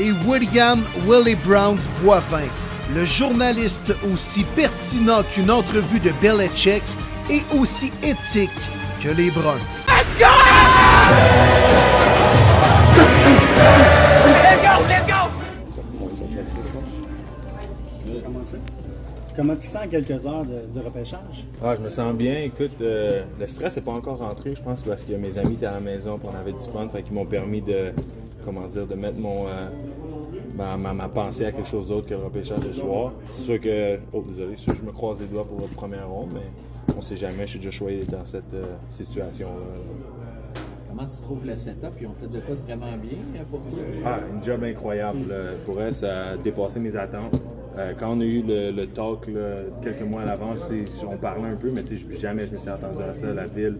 Et William Willie Browns Boivin, le journaliste aussi pertinent qu'une entrevue de Belichick et aussi éthique que les Bruns. Comment tu te sens quelques heures de, du repêchage? Ah, je me sens bien. Écoute, euh, le stress n'est pas encore rentré, je pense, parce que mes amis étaient à la maison, puis on avait du fun, fait qu'ils m'ont permis de, comment dire, de mettre mon, euh, ma, ma- ma pensée à quelque chose d'autre que le repêchage ce soir. C'est sûr que, oh désolé, c'est sûr que je me croise les doigts pour votre première ronde, mais on sait jamais, je suis déjà choyé dans cette euh, situation-là. Comment tu trouves le setup? Ils ont fait de quoi vraiment bien euh, pour toi? Ah, une job incroyable. Pour elle, ça a dépassé mes attentes. Euh, quand on a eu le, le talk là, quelques mois à l'avance, on parlait un peu, mais jamais je me suis attendu à ça. La ville,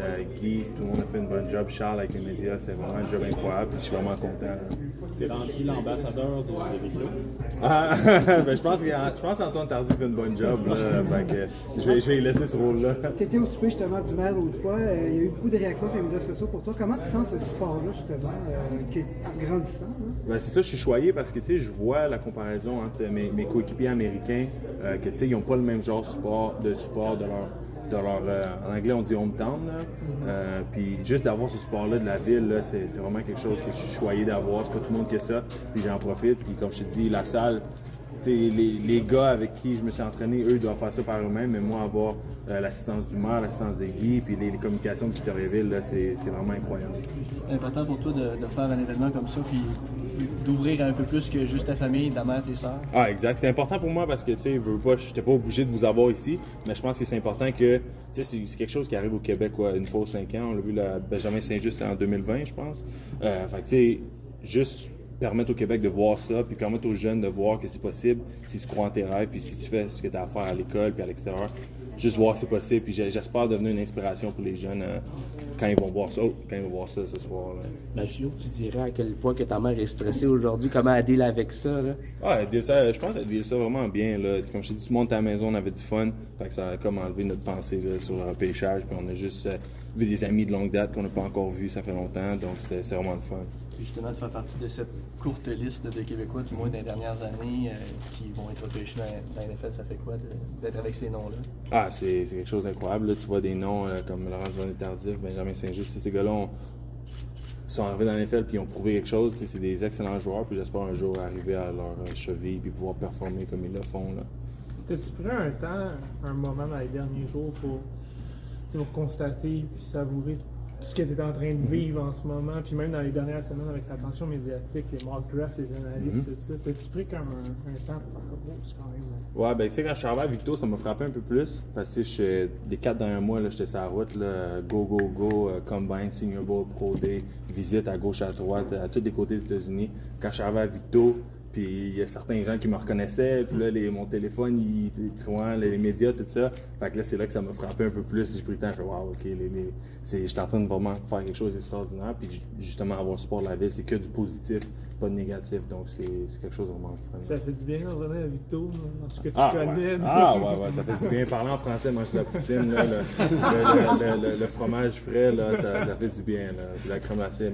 euh, Guy, tout le monde a fait une bonne job. Charles avec les médias, c'est vraiment un job incroyable. Puis je suis vraiment content. T'es rendu l'ambassadeur de, Victo. Ah, ben, je pense que je pense qu'Antoine Tardy fait une bonne job. Là, Fait que je vais, je vais lui laisser ce rôle-là. Tu étais au souper justement du maire l'autre fois. euh, il y a eu beaucoup de réactions sur les médias sociaux pour toi. Comment tu sens ce support-là justement, euh, qui est grandissant? là? Ben, c'est ça, je suis choyé parce que tu sais, je vois la comparaison entre mes, mes coéquipiers américains, euh, que tu sais, ils n'ont pas le même genre de support, de support de leur. Euh, en anglais, on dit hometown. Là. Euh, puis juste d'avoir ce support-là de la ville, c'est, vraiment quelque chose que je suis choyé d'avoir. C'est pas tout le monde qui a ça. Puis j'en profite. Puis comme je te dis, la salle, les, les gars avec qui je me suis entraîné, eux, doivent faire ça par eux-mêmes. Mais moi, avoir euh, l'assistance du maire, l'assistance de Guy, puis les, les communications de Victoriaville, c'est, c'est vraiment incroyable. C'est important pour toi de, de faire un événement comme ça, puis d'ouvrir un peu plus que juste ta famille, ta mère, tes sœurs? Ah, exact. C'est important pour moi parce que, tu sais, veux pas, je n'étais pas obligé de vous avoir ici, mais je pense que c'est important que, tu sais, c'est- quelque chose qui arrive au Québec, quoi, une fois aux cinq ans. On l'a vu, là, Benjamin Saint-Just en 2020, je pense. Euh, fait tu sais, juste permettre au Québec de voir ça, puis permettre aux jeunes de voir que c'est possible si tu crois en tes rêves, puis si tu fais ce que tu as à faire à l'école, puis à l'extérieur. Juste voir que c'est possible, puis j'espère devenir une inspiration pour les jeunes euh, quand ils vont voir ça, oh, quand ils vont voir ça ce soir. là. Mathieu, tu dirais à quel point que ta mère est stressée aujourd'hui, comment elle deal avec ça, là? Ah, elle dit ça, je pense qu'elle dit ça vraiment bien. Là. Comme je t'ai dit, tout le monde à la maison, on avait du fun. Fait que ça a comme enlevé notre pensée là, sur le repêchage. Puis on a juste euh, vu des amis de longue date qu'on n'a pas encore vus, ça fait longtemps. Donc c'est vraiment le fun. Justement, de faire partie de cette courte liste de Québécois, du moins des dernières années, euh, qui vont être repêchés dans, dans la NFL, ça fait quoi d'être avec ces noms-là? Ah, c'est quelque chose d'incroyable. Tu vois des noms euh, comme Laurence Bonnet Tardif, Benjamin Saint-Just. Ces gars-là ont- sont arrivés dans l'NFL puis ils ont prouvé quelque chose. C'est des excellents joueurs. Puis j'espère un jour arriver à leur euh, cheville puis pouvoir performer comme ils le font. Là. T'as-tu pris un temps, un moment dans les derniers jours pour, pour constater puis savourer ce que tu es en train de vivre en ce moment, puis même dans les dernières semaines avec l'attention médiatique, les mock drafts, les analystes, tout ça. T'as-tu pris comme un, un temps pour faire oh, c'est quand même. Ouais, ben, tu sais, quand je suis arrivé à Victo, ça m'a frappé un peu plus. Parce que, je- des quatre derniers mois, j'étais sur la route, là, go, go, go, euh, Combine, Senior Bowl, Pro Day, visite à gauche, à droite, à tous les côtés des États-Unis. Quand je suis arrivé à Victo, puis il y a certains gens qui me reconnaissaient, puis là, les, mon téléphone, il, les, les médias, tout ça. Fait que là, c'est là que ça m'a frappé un peu plus. J'ai pris le temps, je fais, ok, les, les, j'étais en train de vraiment faire quelque chose d'extraordinaire. Puis ju- justement, avoir le support de la ville, c'est que du positif, pas de négatif. Donc, c'est, c'est quelque chose de vraiment fun. Ça fait du bien de revenir à Victo, dans ce que tu Ah, connais. ouais. ah ouais, ouais, ça fait du bien. Parler en français, manger de la poutine, là, le, le- le- le- le fromage frais, là, ça, ça fait du bien. Là. La crème glacée,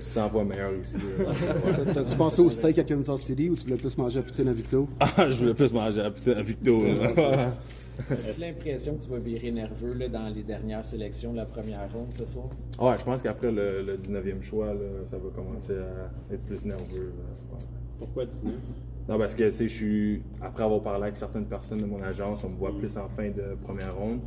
100 fois meilleure ici. Ouais. T'as-tu pensé au steak à Kansas City ou tu voulais plus manger à poutine à Victo? Ah, je voulais plus manger la poutine à Victo. As-tu l'impression que tu vas virer nerveux là, dans les dernières sélections de la première ronde ce soir? Ouais, je pense qu'après le, le 19e choix, là, ça va commencer à être plus nerveux. là. Ouais. Pourquoi 19 Non, parce que, tu sais, je suis. Après avoir parlé avec certaines personnes de mon agence, on me voit plus en fin de première ronde.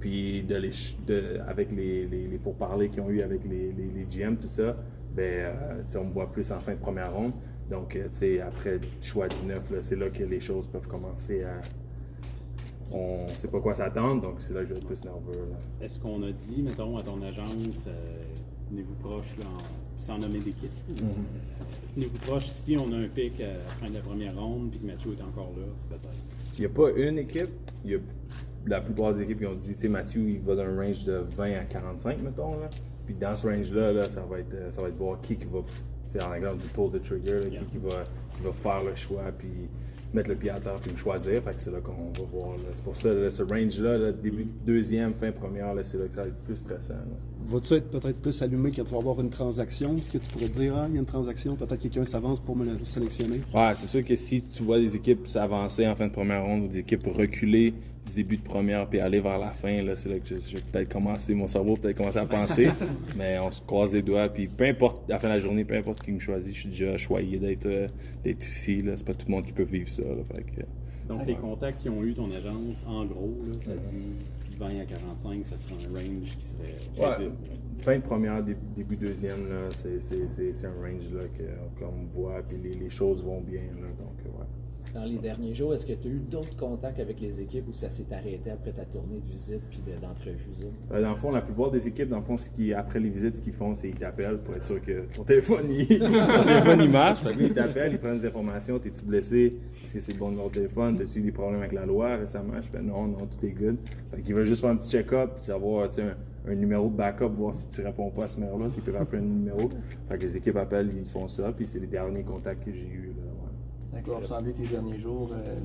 Puis, de les, de, avec les, les, les pourparlers qu'ils ont eu avec les, les, les GM, tout ça, ben, euh, tu sais, on me voit plus en fin de première ronde. Donc, euh, tu sais, après le choix 19, là, c'est là que les choses peuvent commencer à. On sait pas quoi s'attendre, donc c'est là que je vais être plus nerveux. Est-ce qu'on a dit, mettons, à ton agence, euh, venez-vous proche là, en puis sans nommer d'équipe? Mm-hmm. Tenez-vous proche, si on a un pic à la fin de la première ronde, puis que Mathieu est encore là, peut-être? Il n'y a pas une équipe. Il y a la plupart des équipes qui ont dit, tu sais, Mathieu, il va d'un range de 20 à 45, mettons. Là. Puis dans ce range-là, là, ça, va être, euh, ça va être voir qui, qui va, tu sais, en anglais, on dit pull the trigger, là, Yeah. qui, qui va, qui va faire le choix, puis mettre le pied à terre, puis me choisir. Fait que c'est là qu'on va voir. C'est pour ça, là, ce range-là, là, début de deuxième, fin première, c'est là que ça va être plus stressant. Vas-tu être peut-être plus allumé quand tu vas avoir une transaction? Est-ce que tu pourrais dire, ah, il y a une transaction, peut-être quelqu'un s'avance pour me le sélectionner? Ouais, c'est sûr que si tu vois des équipes s'avancer en fin de première ronde ou des équipes reculer du début de première puis aller vers la fin, là, c'est là que je, je vais peut-être commencer, mon cerveau peut-être commencer à penser. mais on se croise les doigts. Puis peu importe, à la fin de la journée, peu importe qui me choisit, je suis déjà choyé d'être euh, d'être ici. Là. C'est pas tout le monde qui peut vivre ça. Là, fait que, Donc, les contacts qui ont eu ton agence, en gros, là, ça dit 20 à 45, ça serait un range qui serait Ouais, fin de première, dé- début deuxième, là, c'est, c'est, c'est, c'est un range là, que, qu'on voit, puis les, les choses vont bien. Là, donc, euh, ouais. Dans les derniers jours, est-ce que tu as eu d'autres contacts avec les équipes ou ça s'est arrêté après ta tournée de visite puis de- d'entrevue Zoom? Euh, Dans le fond, la plupart des équipes, dans le fond, ce après les visites, ce qu'ils font, c'est qu'ils t'appellent pour être sûr que ton téléphone, il, ton marche. Ils t'appellent, ils prennent des informations. T'es-tu blessé? Est-ce que c'est le bon numéro de téléphone? T'as-tu eu des problèmes avec la loi récemment? Je fais non, non, tout est good. Fait qu'ils veulent juste faire un petit check-up, puis savoir, un numéro de backup, voir si tu réponds pas à ce numéro-là, s'ils peuvent appeler un numéro. Fait que les équipes appellent, ils font ça, puis c'est les derniers contacts que j'ai eus. Là, ouais. D'accord, observé tes derniers jours, euh,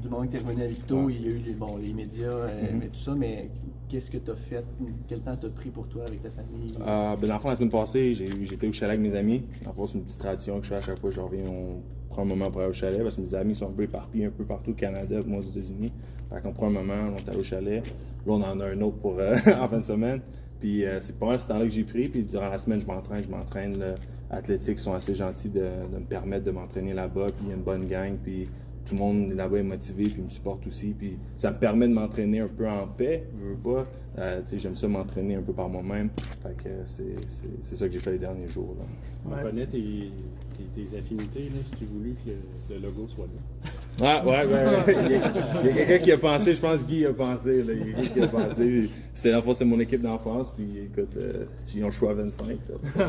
du moment que tu es revenu à Ouais. il y a eu les, bon, les médias, Mhm. mais tout ça, mais qu'est-ce que tu as fait? Quel temps t'as pris pour toi avec ta famille? Euh, ben, dans le fond, la semaine passée, j'étais au chalet avec mes amis. Dans le fond, c'est une petite tradition que je fais à chaque fois que je reviens. On prend un moment pour aller au chalet parce que mes amis sont un peu éparpillés un peu partout au Canada, moi aux États-Unis. Fait qu'on prend un moment, on est allé au chalet. Là, on en a un autre pour euh, en fin de semaine. Puis euh, c'est pas mal ce temps-là que j'ai pris. Puis durant la semaine, je m'entraîne, je m'entraîne. là. Athlétiques sont assez gentils de, de me permettre de m'entraîner là-bas. Puis il y a une bonne gang. Puis tout le monde là-bas est motivé puis me supporte aussi. Puis ça me permet de m'entraîner un peu en paix, je veux pas. Euh, tu sais, j'aime ça m'entraîner un peu par moi-même. Fait que c'est, c'est, c'est ça que j'ai fait les derniers jours. Là. On Ouais. connaît tes, tes, tes affinités, là, si tu voulais que le logo soit là. Ouais, ouais, ouais. ouais. Il y a, quelqu'un qui a pensé, je pense que Guy a pensé. Là. Il y a quelqu'un qui a pensé. C'était, dans le fond, c'est mon équipe d'enfance. Puis écoute, euh, ils ont le choix à 25. là.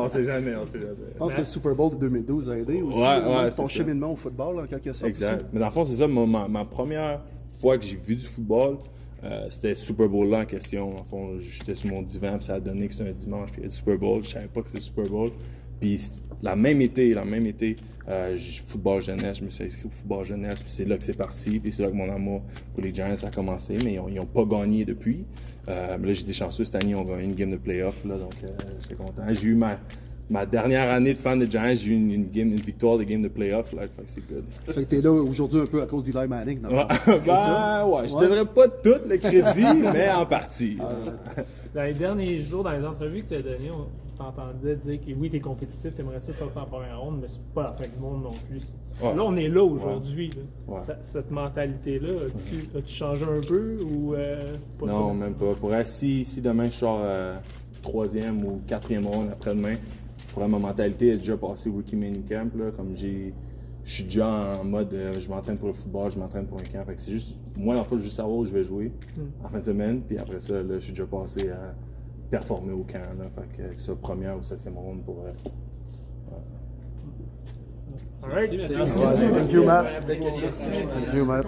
On sait, jamais, on sait jamais. Je pense que le Super Bowl de 2012 a aidé aussi Ouais, ouais, ton ça. cheminement au football, en quelque sorte. Exact. aussi. Mais dans le fond, c'est ça, ma, ma- ma première fois que j'ai vu du football, euh, c'était Super Bowl là en question. En fond, j'étais sur mon divan, puis ça a donné que c'était un dimanche, puis il y a du Super Bowl. Je savais pas que c'était Super Bowl. Puis la même été, la même été, euh, football jeunesse, je me suis inscrit au football jeunesse, puis c'est là que c'est parti, puis c'est là que mon amour pour les Giants a commencé, mais ils ont, ils ont pas gagné depuis. Euh, mais là, j'étais chanceux cette année, ils ont gagné une game de playoff, là, donc euh, j'étais content. J'ai eu ma, ma dernière année de fan de Giants, j'ai eu une, une game, une victoire de game de playoff, là, fait que c'est good. Fait que t'es là aujourd'hui un peu à cause d'Eli Manning. Le Ouais, ben, ça? ouais, je Ouais. donnerais pas tout le crédit, mais en partie. Dans les derniers jours, dans les entrevues que tu as données, on t'entendait dire que oui, tu es compétitif, tu aimerais ça sortir en première ronde, mais c'est pas la fin du monde non plus. si tu- Ouais. Là, on est là aujourd'hui. Ouais. Cette mentalité-là, as-tu as-tu changé un peu ou euh, pas Non, trop? même pas. Pour si, si demain je sors euh, troisième ou quatrième ronde après-demain, pour ma mentalité est déjà passée au Rookie Mini Camp. Là, comme j'ai. Je suis déjà en mode euh, je m'entraîne pour le football, je m'entraîne pour un camp. Fait que c'est juste. Moi, en fait, je veux juste savoir où je vais jouer en fin de semaine. Puis après ça, là, je suis déjà passé à performer au camp. Là, fait que, soit première ou septième ronde pour. euh, All right. Merci, Merci. Mathieu. Thank you, Matt. Merci. Thank you, Matt.